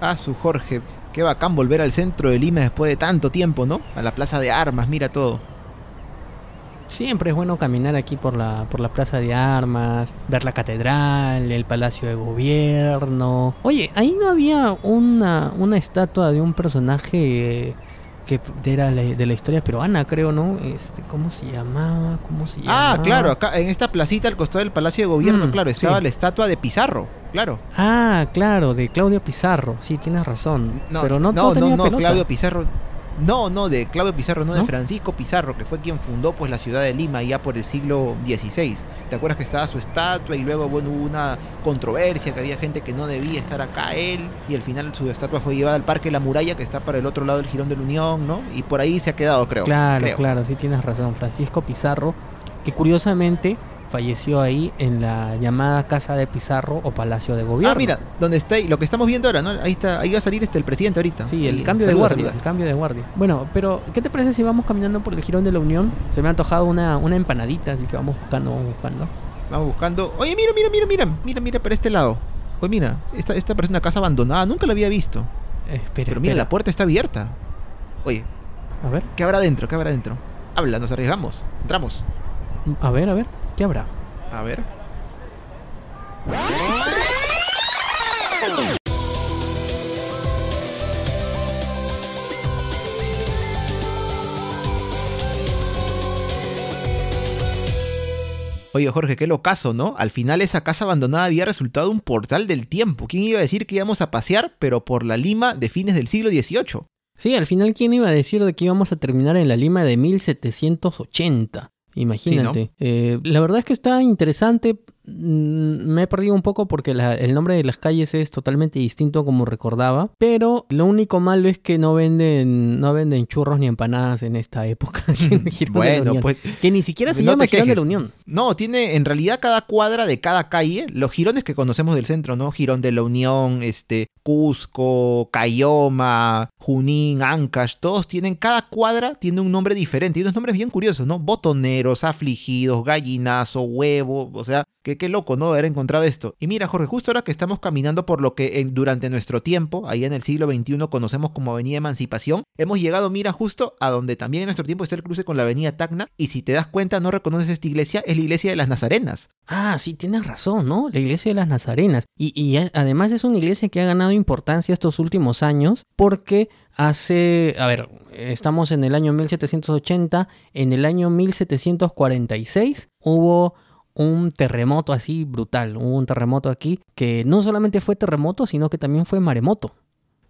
Ah, su Jorge. Qué bacán volver al centro de Lima después de tanto tiempo, ¿no? A la plaza de armas, mira todo. Siempre es bueno caminar aquí por la, por la plaza de armas, ver la catedral, el palacio de gobierno. Oye, ahí no había una, una estatua de un personaje que era de la historia peruana, creo, ¿no? Este, ¿Cómo se llamaba? ¿Cómo se llamaba? Ah, claro, acá en esta placita al costado del Palacio de Gobierno, mm, claro, estaba la estatua de Pizarro, claro. Ah, claro, de Claudio Pizarro, sí, tienes razón. No, pero no, no, no, no Claudio Pizarro no, no, de Claudio Pizarro, no, de Francisco Pizarro, que fue quien fundó pues la ciudad de Lima ya por el siglo XVI. ¿Te acuerdas que estaba su estatua y luego bueno, hubo una controversia, que había gente que no debía estar acá él y al final su estatua fue llevada al Parque La Muralla, que está para el otro lado del Girón de la Unión, ¿no? Y por ahí se ha quedado, creo. Claro, claro, sí tienes razón. Francisco Pizarro, que curiosamente falleció ahí en la llamada Casa de Pizarro o Palacio de Gobierno. Ah, mira, donde está lo que estamos viendo ahora, ¿no? Ahí está, ahí va a salir este el presidente ahorita. Sí, el cambio de guardia, el cambio de guardia. Bueno, pero ¿qué te parece si vamos caminando por el Girón de la Unión? Se me ha antojado una, una empanadita, así que vamos buscando, vamos buscando. Vamos buscando. Oye, mira, mira, mira, mira, mira, mira para este lado. Oye, mira, esta, esta parece una casa abandonada, nunca la había visto. Eh, espera, pero mira, la puerta está abierta. Oye. A ver. ¿Qué habrá dentro? ¿Qué habrá dentro? Habla, nos arriesgamos. Entramos. A ver, a ver. ¿Qué habrá? A ver. Oye, Jorge, qué locazo, ¿no? Al final esa casa abandonada había resultado un portal del tiempo. ¿Quién iba a decir que íbamos a pasear, pero por la Lima de fines del siglo XVIII? Sí, al final, ¿quién iba a decir de que íbamos a terminar en la Lima de 1780? Imagínate. Eh, la verdad es que está interesante. Mm, me he perdido un poco porque el nombre de las calles es totalmente distinto como recordaba, pero lo único malo es que no venden no venden churros ni empanadas en esta época. bueno, pues que ni siquiera se llama Girón de la Unión. No, tiene en realidad cada cuadra de cada calle, los girones que conocemos del centro, ¿no? Girón de la Unión, este Cusco, Cayoma, Junín, Ancash, todos tienen cada cuadra tiene un nombre diferente y unos nombres bien curiosos, ¿no? Botoneros, afligidos, gallinazo, huevo, o sea, que qué loco, ¿no? Haber encontrado esto. Y mira, Jorge, justo ahora que estamos caminando por lo que durante nuestro tiempo, ahí en el siglo XXI, conocemos como Avenida Emancipación, hemos llegado, mira, justo a donde también en nuestro tiempo está el cruce con la Avenida Tacna. Y si te das cuenta, no reconoces esta iglesia, es la iglesia de las Nazarenas. Ah, sí, tienes razón, ¿no? La iglesia de las Nazarenas. Y, y además es una iglesia que ha ganado importancia estos últimos años porque hace, a ver, estamos en el año 1780, en el año 1746 hubo un terremoto así brutal, un terremoto aquí que no solamente fue terremoto, sino que también fue maremoto.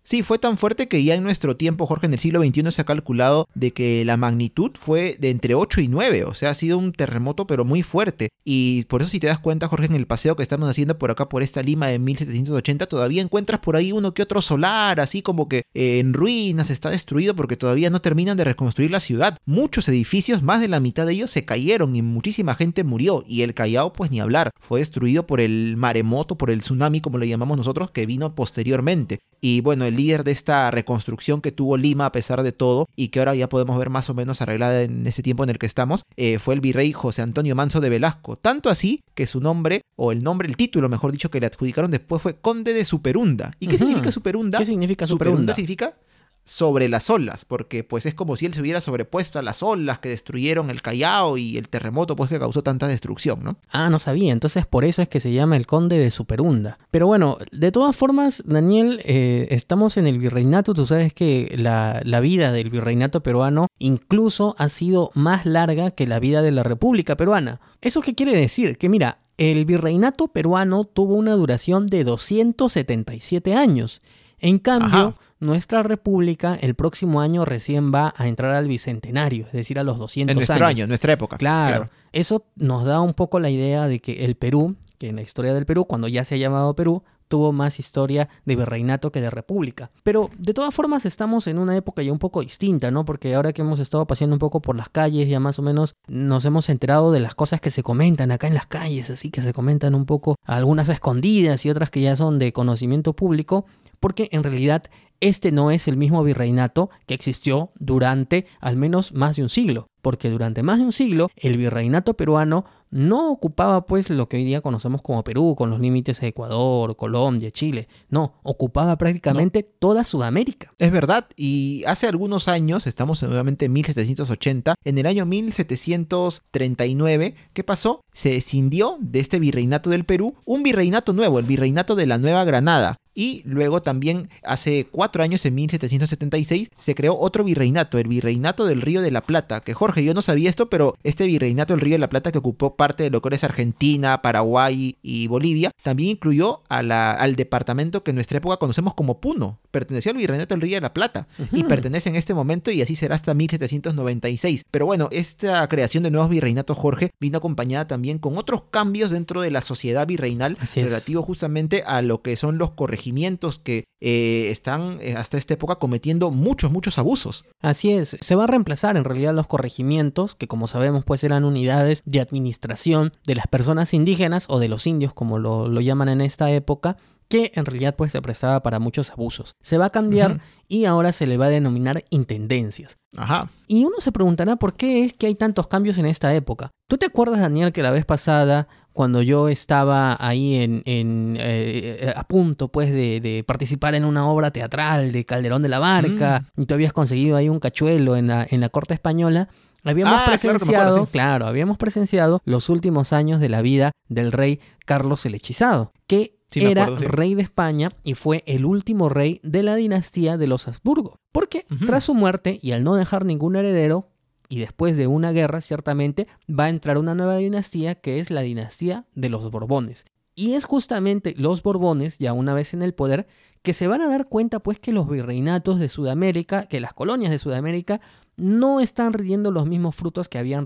Sí, fue tan fuerte que ya en nuestro tiempo, Jorge, en el siglo XXI se ha calculado de que la magnitud fue de entre 8 y 9, o sea, ha sido un terremoto pero muy fuerte. Y por eso si te das cuenta, Jorge, en el paseo que estamos haciendo por acá, por esta Lima de 1780, todavía encuentras por ahí uno que otro solar, así como que en ruinas, está destruido porque todavía no terminan de reconstruir la ciudad. Muchos edificios, más de la mitad de ellos se cayeron y muchísima gente murió. Y el Callao, pues ni hablar, fue destruido por el maremoto, por el tsunami, como le llamamos nosotros, que vino posteriormente. Y bueno, el líder de esta reconstrucción que tuvo Lima a pesar de todo y que ahora ya podemos ver más o menos arreglada en ese tiempo en el que estamos, eh, fue el virrey José Antonio Manso de Velasco. Tanto así que su nombre, o el nombre, el título mejor dicho que le adjudicaron después fue Conde de Superunda. ¿Y qué significa Superunda? ¿Qué significa Superunda? Superunda significa sobre las olas, porque pues es como si él se hubiera sobrepuesto a las olas que destruyeron el Callao y el terremoto pues que causó tanta destrucción, ¿no? Ah, no sabía, entonces por eso es que se llama el conde de Superunda. Pero bueno, de todas formas, Daniel, eh, estamos en el virreinato, tú sabes que la, la vida del virreinato peruano incluso ha sido más larga que la vida de la República peruana. ¿Eso qué quiere decir? Que mira, el virreinato peruano tuvo una duración de 277 años. En cambio, nuestra república el próximo año recién va a entrar al bicentenario, es decir, a los 200 en nuestro año, en nuestra época. Claro, Eso nos da un poco la idea de que el Perú, que en la historia del Perú, cuando ya se ha llamado Perú, tuvo más historia de virreinato que de república. Pero de todas formas estamos en una época ya un poco distinta, ¿no? Porque ahora que hemos estado paseando un poco por las calles, ya más o menos nos hemos enterado de las cosas que se comentan acá en las calles, así que se comentan un poco algunas escondidas y otras que ya son de conocimiento público, porque en realidad este no es el mismo virreinato que existió durante al menos más de un siglo, porque durante más de un siglo el virreinato peruano no ocupaba pues lo que hoy día conocemos como Perú, con los límites de Ecuador, Colombia, Chile. No, ocupaba prácticamente toda Sudamérica. Es verdad, y hace algunos años, estamos nuevamente en 1780, en el año 1739, ¿qué pasó? Se escindió de este virreinato del Perú un virreinato nuevo, el virreinato de la Nueva Granada, y luego también hace cuatro años, en 1776, se creó otro virreinato, el virreinato del Río de la Plata. Que Jorge, yo no sabía esto, pero este virreinato del Río de la Plata que ocupó parte de lo que es Argentina, Paraguay y Bolivia, también incluyó a la, al departamento que en nuestra época conocemos como Puno. Perteneció al virreinato del Río de la Plata y pertenece en este momento y así será hasta 1796. Pero bueno, esta creación de nuevos virreinatos, Jorge, vino acompañada también con otros cambios dentro de la sociedad virreinal relativo justamente a lo que son los corregimientos que eh, están eh, hasta esta época cometiendo muchos, muchos abusos. Así es, se va a reemplazar en realidad los corregimientos, que como sabemos pues eran unidades de administración de las personas indígenas o de los indios como lo, lo llaman en esta época, que en realidad pues se prestaba para muchos abusos. Se va a cambiar y ahora se le va a denominar intendencias. Ajá. Y uno se preguntará por qué es que hay tantos cambios en esta época. ¿Tú te acuerdas, Daniel, que la vez pasada, cuando yo estaba ahí en, eh, a punto pues de, participar en una obra teatral de Calderón de la Barca, mm. y tú habías conseguido ahí un cachuelo en la, en la corte española, Habíamos ah, presenciado, claro, habíamos presenciado los últimos años de la vida del rey Carlos el Hechizado, que era rey de España y fue el último rey de la dinastía de los Habsburgo. Porque tras su muerte y al no dejar ningún heredero, y después de una guerra ciertamente va a entrar una nueva dinastía que es la dinastía de los Borbones. Y es justamente los Borbones, ya una vez en el poder, que se van a dar cuenta pues que los virreinatos de Sudamérica, que las colonias de Sudamérica no están rindiendo los mismos frutos que habían,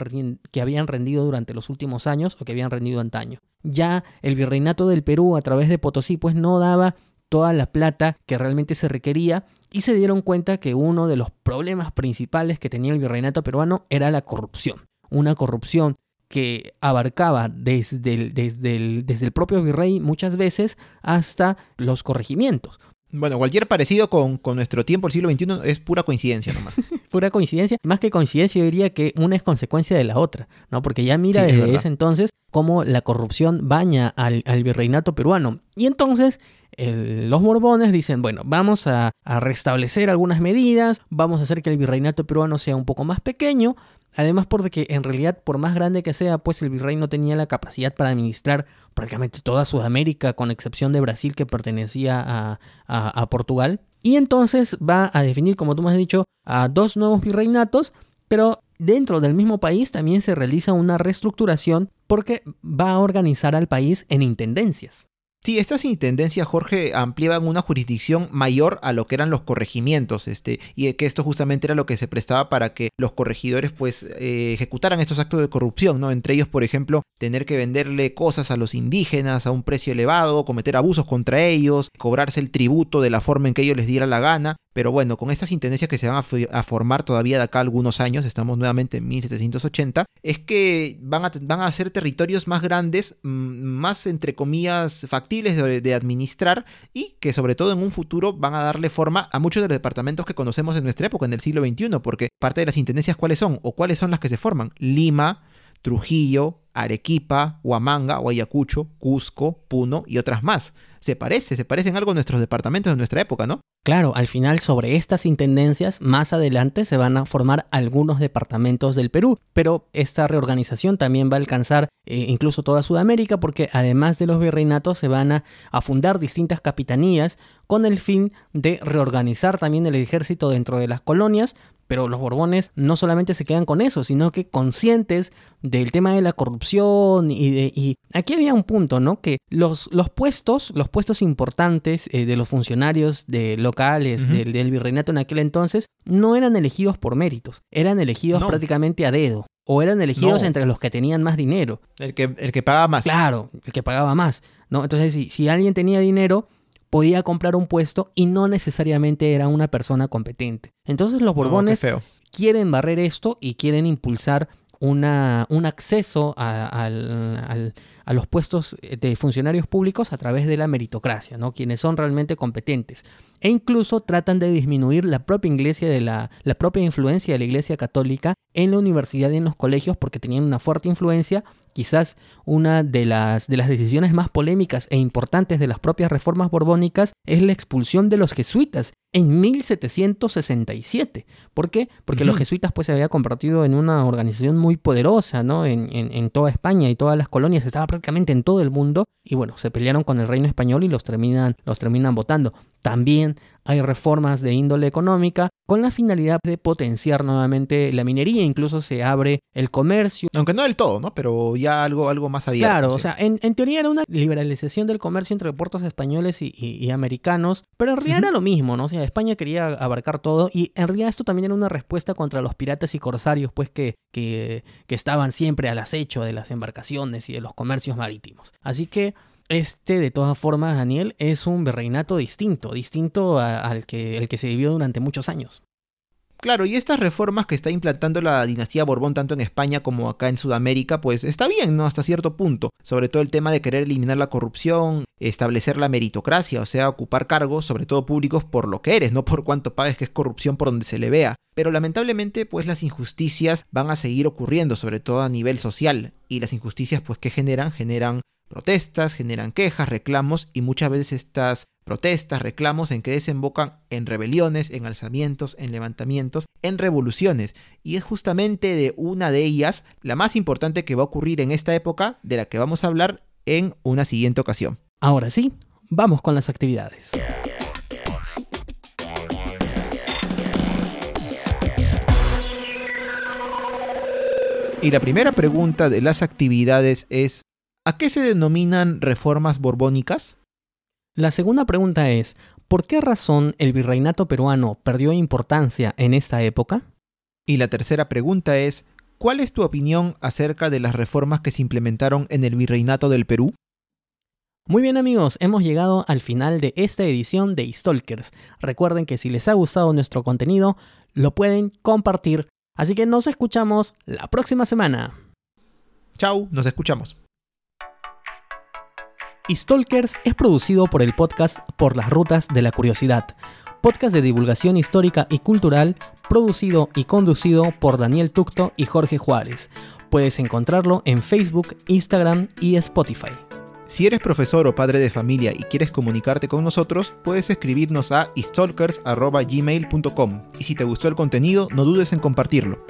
que habían rendido durante los últimos años o que habían rendido antaño. Ya el virreinato del Perú a través de Potosí pues no daba toda la plata que realmente se requería y se dieron cuenta que uno de los problemas principales que tenía el virreinato peruano era la corrupción. Una corrupción que abarcaba desde el, desde el, desde el propio virrey muchas veces hasta los corregimientos. Bueno, cualquier parecido con, con, nuestro tiempo, el siglo XXI, es pura coincidencia nomás. pura coincidencia. Más que coincidencia, yo diría que una es consecuencia de la otra, ¿no? Porque ya mira desde ese entonces cómo la corrupción baña al, al virreinato peruano. Y entonces los morbones dicen, bueno, vamos a, restablecer algunas medidas, vamos a hacer que el virreinato peruano sea un poco más pequeño, además porque en realidad por más grande que sea, pues el virrey no tenía la capacidad para administrar prácticamente toda Sudamérica, con excepción de Brasil que pertenecía a Portugal. Y entonces va a definir, como tú me has dicho, a dos nuevos virreinatos, pero dentro del mismo país también se realiza una reestructuración porque va a organizar al país en intendencias. Sí, estas intendencias, Jorge, ampliaban una jurisdicción mayor a lo que eran los corregimientos, este, y que esto justamente era lo que se prestaba para que los corregidores, pues, eh, ejecutaran estos actos de corrupción, ¿no? Entre ellos, por ejemplo, tener que venderle cosas a los indígenas a un precio elevado, cometer abusos contra ellos, cobrarse el tributo de la forma en que ellos les diera la gana, pero bueno, con estas intendencias que se van a, formar todavía de acá algunos años, estamos nuevamente en 1780, es que van a, van a ser territorios más grandes, más entre comillas factibles de, administrar y que sobre todo en un futuro van a darle forma a muchos de los departamentos que conocemos en nuestra época, en el siglo XXI, porque parte de las intendencias cuáles son o cuáles son las que se forman. Lima, Trujillo, Arequipa, Huamanga, Ayacucho, Cusco, Puno y otras más. Se parece, se parecen algo a nuestros departamentos de nuestra época, ¿no? Claro, al final sobre estas intendencias más adelante se van a formar algunos departamentos del Perú, pero esta reorganización también va a alcanzar eh, incluso toda Sudamérica porque además de los virreinatos se van a, a fundar distintas capitanías con el fin de reorganizar también el ejército dentro de las colonias pero los Borbones no solamente se quedan con eso, sino que conscientes del tema de la corrupción y, de, y aquí había un punto, ¿no? Que los, los puestos, los puestos importantes eh, de los funcionarios de locales del, virreinato en aquel entonces no eran elegidos por méritos, eran elegidos prácticamente a dedo. O eran elegidos entre los que tenían más dinero. El que, el que pagaba más. Claro, el que pagaba más. ¿no? Entonces, si, si alguien tenía dinero, podía comprar un puesto y no necesariamente era una persona competente. Entonces los Borbones quieren barrer esto y quieren impulsar una, un acceso a, a los puestos eh, de funcionarios públicos a través de la meritocracia, ¿no? quienes son realmente competentes. E incluso tratan de disminuir la propia iglesia de la, la propia influencia de la iglesia católica en la universidad y en los colegios porque tenían una fuerte influencia Quizás una de las, de las decisiones más polémicas e importantes de las propias reformas borbónicas es la expulsión de los jesuitas en 1767. ¿Por qué? Porque los jesuitas pues se había convertido en una organización muy poderosa ¿no? En, en, toda España y todas las colonias, estaba en todo el mundo y bueno, se pelearon con el reino español y los terminan, los terminan votando. También hay reformas de índole económica con la finalidad de potenciar nuevamente la minería, incluso se abre el comercio. Aunque no del todo, ¿no? Pero ya algo, algo más abierto. Claro, o sea, en, teoría era una liberalización del comercio entre puertos españoles y, americanos, pero en realidad era lo mismo, ¿no? O sea, España quería abarcar todo y en realidad esto también era una respuesta contra los piratas y corsarios, pues que, que, que estaban siempre al acecho de las embarcaciones y de los comercios marítimos. Así que este, de todas formas, Daniel, es un virreinato distinto, distinto al que, el que se vivió durante muchos años. Claro, y estas reformas que está implantando la dinastía Borbón tanto en España como acá en Sudamérica, pues está bien, ¿no? Hasta cierto punto. Sobre todo el tema de querer eliminar la corrupción, establecer la meritocracia, o sea, ocupar cargos, sobre todo públicos, por lo que eres, no por cuánto pagues, que es corrupción por donde se le vea. Pero lamentablemente, pues las injusticias van a seguir ocurriendo, sobre todo a nivel social. Y las injusticias, pues, ¿qué generan? Generan protestas, generan quejas, reclamos y muchas veces estas protestas, reclamos en que desembocan en rebeliones, en alzamientos, en levantamientos, en revoluciones. Y es justamente de una de ellas, la más importante que va a ocurrir en esta época, de la que vamos a hablar en una siguiente ocasión. Ahora sí, vamos con las actividades. Y la primera pregunta de las actividades es, ¿A qué se denominan reformas borbónicas? La segunda pregunta es, ¿por qué razón el virreinato peruano perdió importancia en esta época? Y la tercera pregunta es, ¿cuál es tu opinión acerca de las reformas que se implementaron en el virreinato del Perú? Muy bien amigos, hemos llegado al final de esta edición de Stalkers. Recuerden que si les ha gustado nuestro contenido, lo pueden compartir. Así que nos escuchamos la próxima semana. Chao, nos escuchamos. Stalkers es producido por el podcast Por las Rutas de la Curiosidad, podcast de divulgación histórica y cultural, producido y conducido por Daniel Tucto y Jorge Juárez. Puedes encontrarlo en Facebook, Instagram y Spotify. Si eres profesor o padre de familia y quieres comunicarte con nosotros, puedes escribirnos a stalkers.gmail.com y si te gustó el contenido, no dudes en compartirlo.